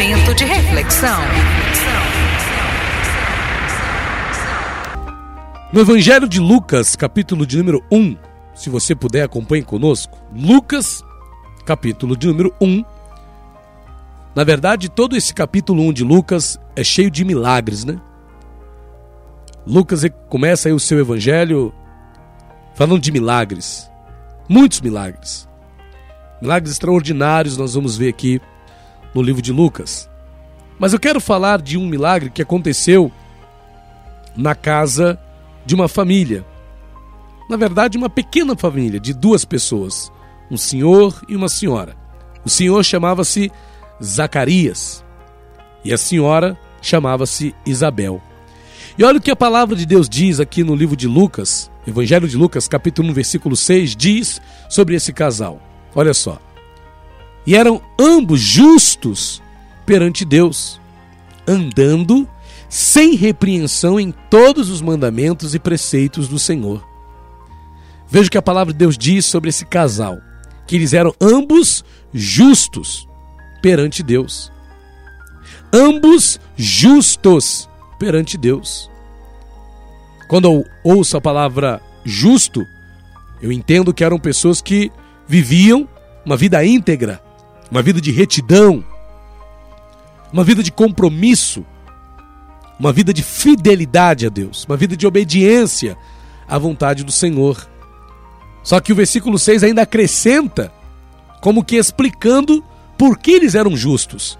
Momento de reflexão. No Evangelho de Lucas, capítulo de número 1, se você puder, acompanhe conosco. Lucas, capítulo de número 1. Na verdade, todo esse capítulo 1 de Lucas é cheio de milagres, né? Lucas começa aí o seu evangelho falando de milagres. Muitos milagres. Milagres extraordinários nós vamos ver aqui no livro de Lucas. Mas eu quero falar de um milagre que aconteceu na casa de uma família. Na verdade, uma pequena família de duas pessoas, um senhor e uma senhora. O senhor chamava-se Zacarias e a senhora chamava-se Isabel. E olha o que a palavra de Deus diz aqui no livro de Lucas, Evangelho de Lucas, capítulo 1, versículo 6, diz sobre esse casal. Olha só. E eram ambos justos perante Deus, andando sem repreensão em todos os mandamentos e preceitos do Senhor. Veja o que a palavra de Deus diz sobre esse casal, que eles eram ambos justos perante Deus. Ambos justos perante Deus. Quando eu ouço a palavra justo, eu entendo que eram pessoas que viviam uma vida íntegra, uma vida de retidão, uma vida de compromisso, uma vida de fidelidade a Deus, uma vida de obediência à vontade do Senhor. Só que o versículo 6 ainda acrescenta, como que explicando por que eles eram justos.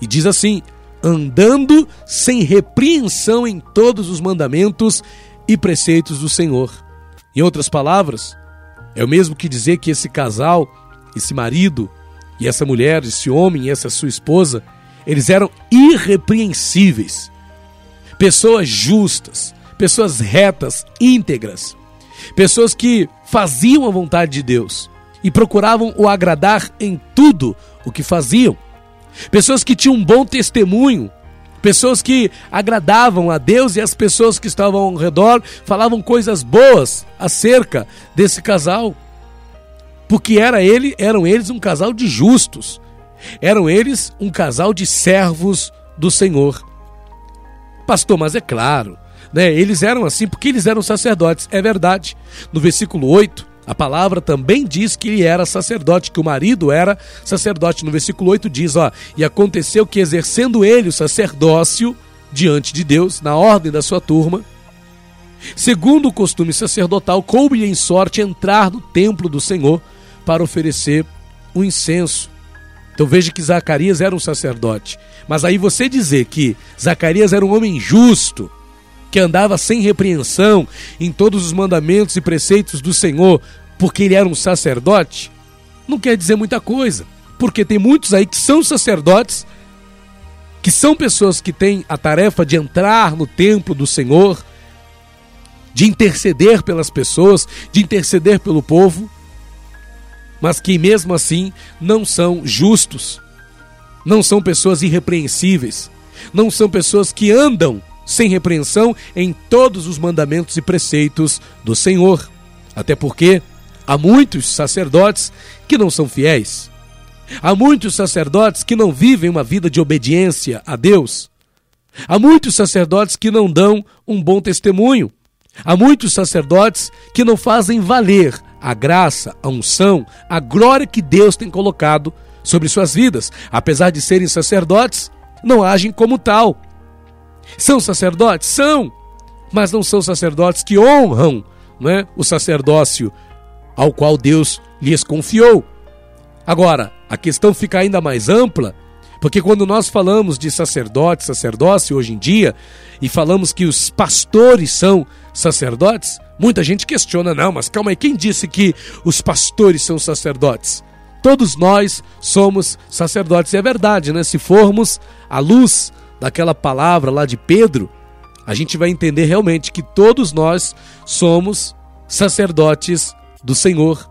E diz assim: andando sem repreensão em todos os mandamentos e preceitos do Senhor. Em outras palavras, é o mesmo que dizer que esse casal, esse marido e essa mulher, esse homem e essa sua esposa, eles eram irrepreensíveis. Pessoas justas, pessoas retas, íntegras, pessoas que faziam a vontade de Deus e procuravam o agradar em tudo o que faziam. Pessoas que tinham um bom testemunho, pessoas que agradavam a Deus e as pessoas que estavam ao redor falavam coisas boas acerca desse casal. Porque era ele, eram eles um casal de justos. Eram eles um casal de servos do Senhor. Pastor, mas é claro, né? Eles eram assim porque eles eram sacerdotes, é verdade. No versículo 8, a palavra também diz que ele era sacerdote, que o marido era sacerdote. No versículo 8 diz, ó, e aconteceu que exercendo ele o sacerdócio diante de Deus, na ordem da sua turma, segundo o costume sacerdotal, coube-lhe em sorte entrar no templo do Senhor para oferecer o incenso. Então veja que Zacarias era um sacerdote. Mas aí você dizer que Zacarias era um homem justo, que andava sem repreensão em todos os mandamentos e preceitos do Senhor, porque ele era um sacerdote, não quer dizer muita coisa. Porque tem muitos aí que são sacerdotes, que são pessoas que têm a tarefa de entrar no templo do Senhor, de interceder pelas pessoas, de interceder pelo povo, mas que mesmo assim não são justos, não são pessoas irrepreensíveis, não são pessoas que andam sem repreensão em todos os mandamentos e preceitos do Senhor. Até porque há muitos sacerdotes que não são fiéis. Há muitos sacerdotes que não vivem uma vida de obediência a Deus. Há muitos sacerdotes que não dão um bom testemunho. Há muitos sacerdotes que não fazem valer a graça, a unção, a glória que Deus tem colocado sobre suas vidas. Apesar de serem sacerdotes, não agem como tal. São sacerdotes? São, mas não são sacerdotes que honram né, o sacerdócio ao qual Deus lhes confiou. Agora, a questão fica ainda mais ampla, porque quando nós falamos de sacerdote, sacerdócio hoje em dia, e falamos que os pastores são sacerdotes, muita gente questiona, não, mas calma aí, quem disse que os pastores são sacerdotes? Todos nós somos sacerdotes, e é verdade, né? Se formos à luz daquela palavra lá de Pedro, a gente vai entender realmente que todos nós somos sacerdotes do Senhor.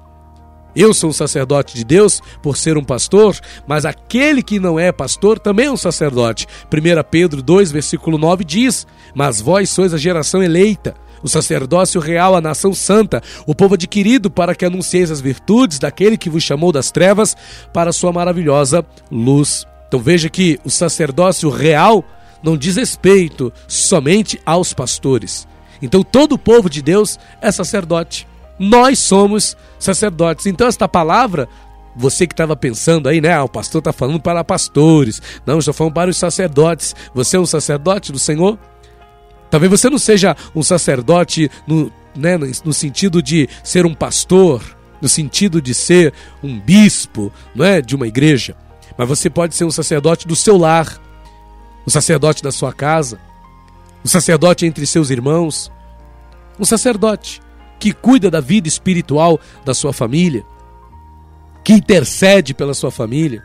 Eu sou um sacerdote de Deus por ser um pastor, mas aquele que não é pastor também é um sacerdote. 1 Pedro 2, versículo 9 diz: Mas vós sois a geração eleita, o sacerdócio real, a nação santa, o povo adquirido para que anuncieis as virtudes daquele que vos chamou das trevas para a sua maravilhosa luz Então veja que o sacerdócio real não diz respeito somente aos pastores. Então todo o povo de Deus é sacerdote. Nós somos sacerdotes. Então esta palavra, você que estava pensando aí, né? Ah, o pastor está falando para pastores. Não, estou falando para os sacerdotes. Você é um sacerdote do Senhor? Talvez você não seja um sacerdote no, né, no sentido de ser um pastor, no sentido de ser um bispo, não é, de uma igreja. Mas você pode ser um sacerdote do seu lar, um sacerdote da sua casa, um sacerdote entre seus irmãos, um sacerdote que cuida da vida espiritual da sua família, que intercede pela sua família.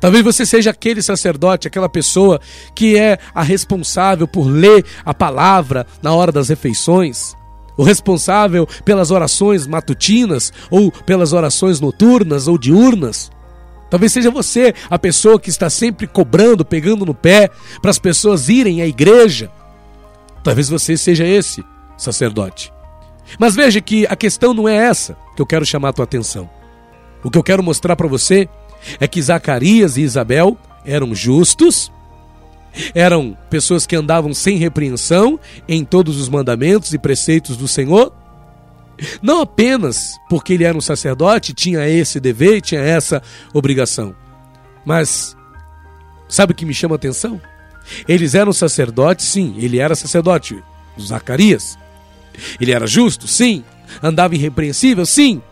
Talvez você seja aquele sacerdote, aquela pessoa que é a responsável por ler a palavra na hora das refeições, o responsável pelas orações matutinas ou pelas orações noturnas ou diurnas. Talvez seja você a pessoa que está sempre cobrando, pegando no pé para as pessoas irem à igreja. Talvez você seja esse sacerdote. Mas veja que a questão não é essa que eu quero chamar a tua atenção. O que eu quero mostrar para você é que Zacarias e Isabel eram justos, eram pessoas que andavam sem repreensão em todos os mandamentos e preceitos do Senhor, não apenas porque ele era um sacerdote, tinha esse dever tinha essa obrigação. Mas sabe o que me chama a atenção? Eles eram sacerdotes, sim, ele era sacerdote, Zacarias. Ele era justo, sim. Andava irrepreensível, sim.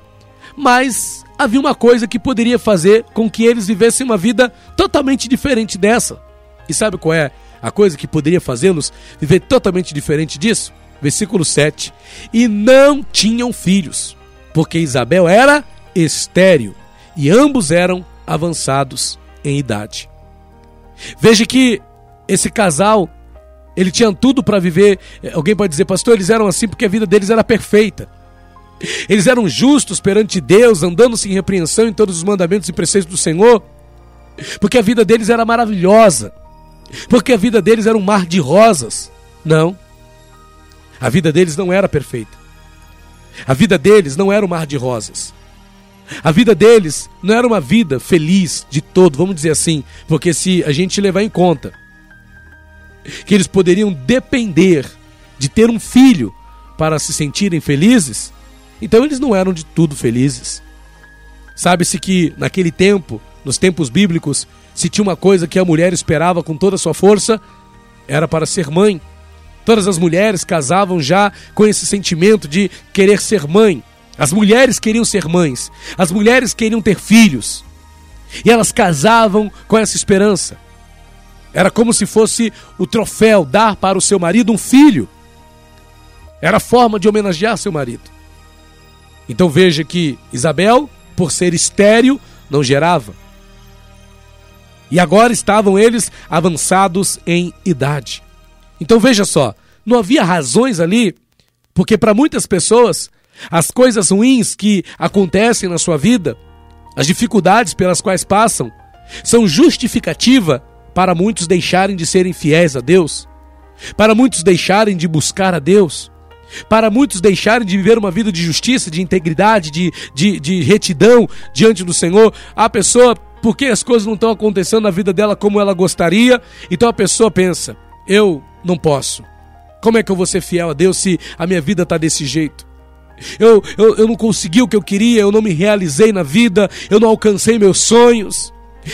Mas havia uma coisa que poderia fazer com que eles vivessem uma vida totalmente diferente dessa. E sabe qual é a coisa que poderia fazê-los viver totalmente diferente disso? versículo 7. E não tinham filhos, porque Isabel era estéril e ambos eram avançados em idade. Veja que esse casal, ele tinha tudo para viver. Alguém pode dizer, pastor, eles eram assim porque a vida deles era perfeita. Eles eram justos perante Deus, andando sem repreensão em todos os mandamentos e preceitos do Senhor, porque a vida deles era maravilhosa, porque a vida deles era um mar de rosas. Não. A vida deles não era perfeita. A vida deles não era um mar de rosas. A vida deles não era uma vida feliz de todo, vamos dizer assim, porque se a gente levar em conta que eles poderiam depender de ter um filho para se sentirem felizes, então eles não eram de tudo felizes. Sabe-se que naquele tempo, nos tempos bíblicos, se tinha uma coisa que a mulher esperava com toda a sua força, era para ser mãe. Todas as mulheres casavam já com esse sentimento de querer ser mãe. As mulheres queriam ser mães. As mulheres queriam ter filhos. E elas casavam com essa esperança. Era como se fosse o troféu dar para o seu marido um filho. Era a forma de homenagear seu marido. Então veja que Isabel, por ser estéril, não gerava. E agora estavam eles avançados em idade. Então veja só, não havia razões ali, porque para muitas pessoas, as coisas ruins que acontecem na sua vida, as dificuldades pelas quais passam, são justificativa para muitos deixarem de serem fiéis a Deus, para muitos deixarem de buscar a Deus, para muitos deixarem de viver uma vida de justiça, de integridade, de, de, de retidão diante do Senhor. A pessoa, porque as coisas não estão acontecendo na vida dela como ela gostaria, então a pessoa pensa: eu não posso. Como é que eu vou ser fiel a Deus se a minha vida está desse jeito? Eu, eu, eu não consegui o que eu queria, eu não me realizei na vida, eu não alcancei meus sonhos.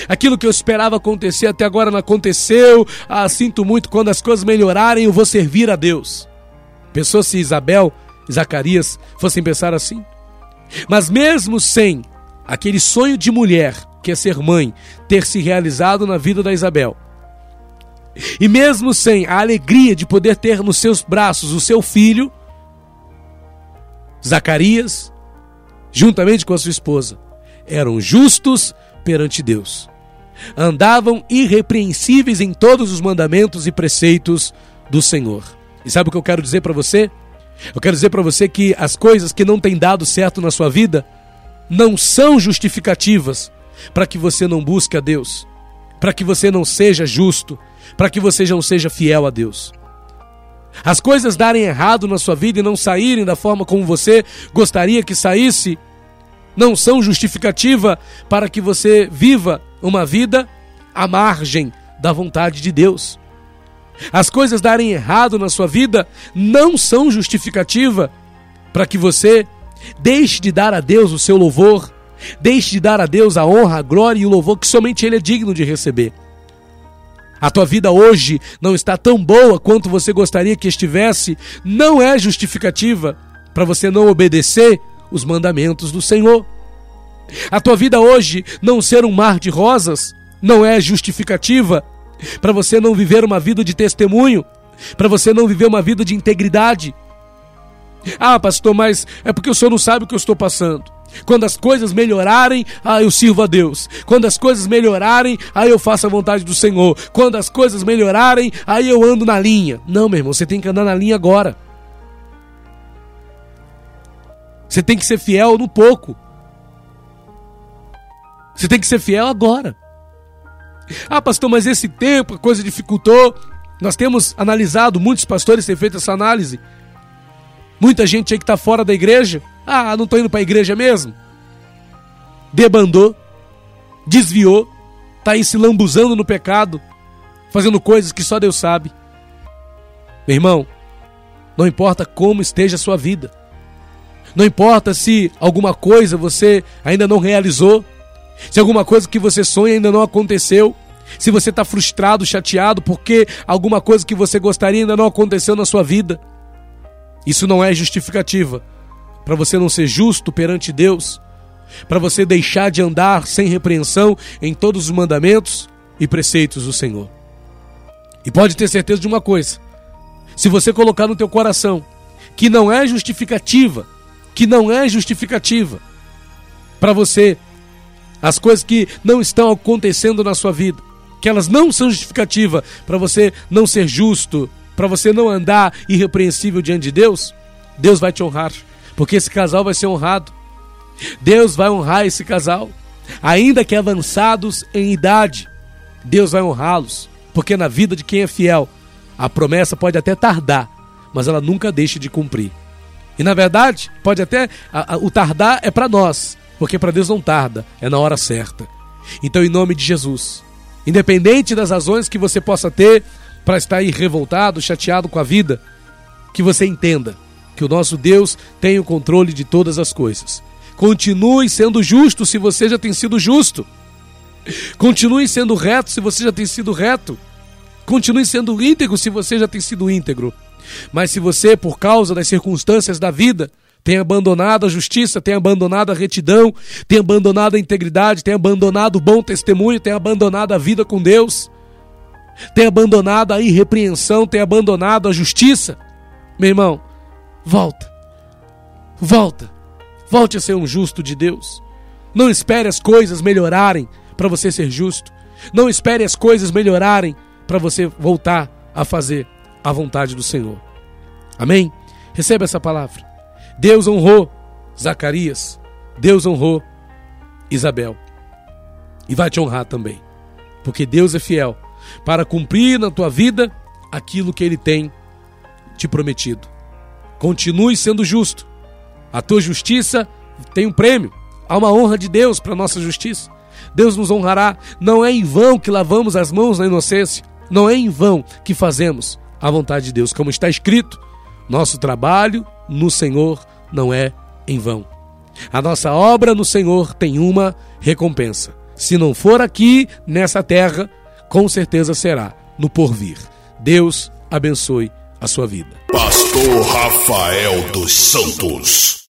Aquilo que eu esperava acontecer até agora não aconteceu. Ah, sinto muito, quando as coisas melhorarem, eu vou servir a Deus. Pensou se Isabel e Zacarias fossem pensar assim? Mas mesmo sem aquele sonho de mulher, que é ser mãe, ter se realizado na vida da Isabel, e mesmo sem a alegria de poder ter nos seus braços o seu filho, Zacarias, juntamente com a sua esposa, eram justos perante Deus. Andavam irrepreensíveis em todos os mandamentos e preceitos do Senhor. E sabe o que eu quero dizer para você? Eu quero dizer para você que as coisas que não têm dado certo na sua vida não são justificativas para que você não busque a Deus, para que você não seja justo, para que você não seja fiel a Deus. As coisas darem errado na sua vida e não saírem da forma como você gostaria que saísse, não são justificativa para que você viva uma vida à margem da vontade de Deus. As coisas darem errado na sua vida não são justificativa para que você deixe de dar a Deus o seu louvor, deixe de dar a Deus a honra, a glória e o louvor que somente Ele é digno de receber. A tua vida hoje não está tão boa quanto você gostaria que estivesse, não é justificativa para você não obedecer os mandamentos do Senhor. A tua vida hoje não ser um mar de rosas não é justificativa para você não viver uma vida de testemunho, para você não viver uma vida de integridade. Ah, pastor, mas é porque o senhor não sabe o que eu estou passando. Quando as coisas melhorarem, ah, eu sirvo a Deus. Quando as coisas melhorarem, aí eu faço a vontade do Senhor. Quando as coisas melhorarem, aí eu ando na linha. Não, meu irmão, você tem que andar na linha agora. Você tem que ser fiel no pouco. Você tem que ser fiel agora. Ah, pastor, mas esse tempo a coisa dificultou. Nós temos analisado, muitos pastores têm feito essa análise. Muita gente aí que está fora da igreja. Ah, não estou indo para a igreja mesmo. Debandou, desviou, está aí se lambuzando no pecado, fazendo coisas que só Deus sabe. Meu irmão, não importa como esteja a sua vida, não importa se alguma coisa você ainda não realizou, se alguma coisa que você sonha ainda não aconteceu, se você está frustrado, chateado porque alguma coisa que você gostaria ainda não aconteceu na sua vida, isso não é justificativa para você não ser justo perante Deus, para você deixar de andar sem repreensão em todos os mandamentos e preceitos do Senhor. E pode ter certeza de uma coisa: se você colocar no teu coração que não é justificativa, que não é justificativa para você as coisas que não estão acontecendo na sua vida, que elas não são justificativa para você não ser justo, para você não andar irrepreensível diante de Deus, Deus vai te honrar, porque esse casal vai ser honrado. Deus vai honrar esse casal, ainda que avançados em idade, Deus vai honrá-los, porque na vida de quem é fiel, a promessa pode até tardar, mas ela nunca deixa de cumprir. E na verdade, pode até a, a, o tardar é para nós, porque para Deus não tarda, é na hora certa. Então, em nome de Jesus, independente das razões que você possa ter para estar aí revoltado, chateado com a vida, que você entenda que o nosso Deus tem o controle de todas as coisas. Continue sendo justo se você já tem sido justo. Continue sendo reto se você já tem sido reto. Continue sendo íntegro se você já tem sido íntegro. Mas se você, por causa das circunstâncias da vida, tem abandonado a justiça, tem abandonado a retidão, tem abandonado a integridade, tem abandonado o bom testemunho, tem abandonado a vida com Deus, tem abandonado a irrepreensão, tem abandonado a justiça. Meu irmão, volta, volta, volte a ser um justo de Deus. Não espere as coisas melhorarem para você ser justo. Não espere as coisas melhorarem para você voltar a fazer a vontade do Senhor. Amém? Receba essa palavra. Deus honrou Zacarias, Deus honrou Isabel. E vai te honrar também, porque Deus é fiel para cumprir na tua vida aquilo que Ele tem te prometido. Continue sendo justo. A tua justiça tem um prêmio. Há uma honra de Deus para a nossa justiça. Deus nos honrará. Não é em vão que lavamos as mãos na inocência. Não é em vão que fazemos a vontade de Deus. Como está escrito, nosso trabalho no Senhor não é em vão. A nossa obra no Senhor tem uma recompensa. Se não for aqui, nessa terra, com certeza será no porvir. Deus abençoe a sua vida. Pastor Rafael dos Santos.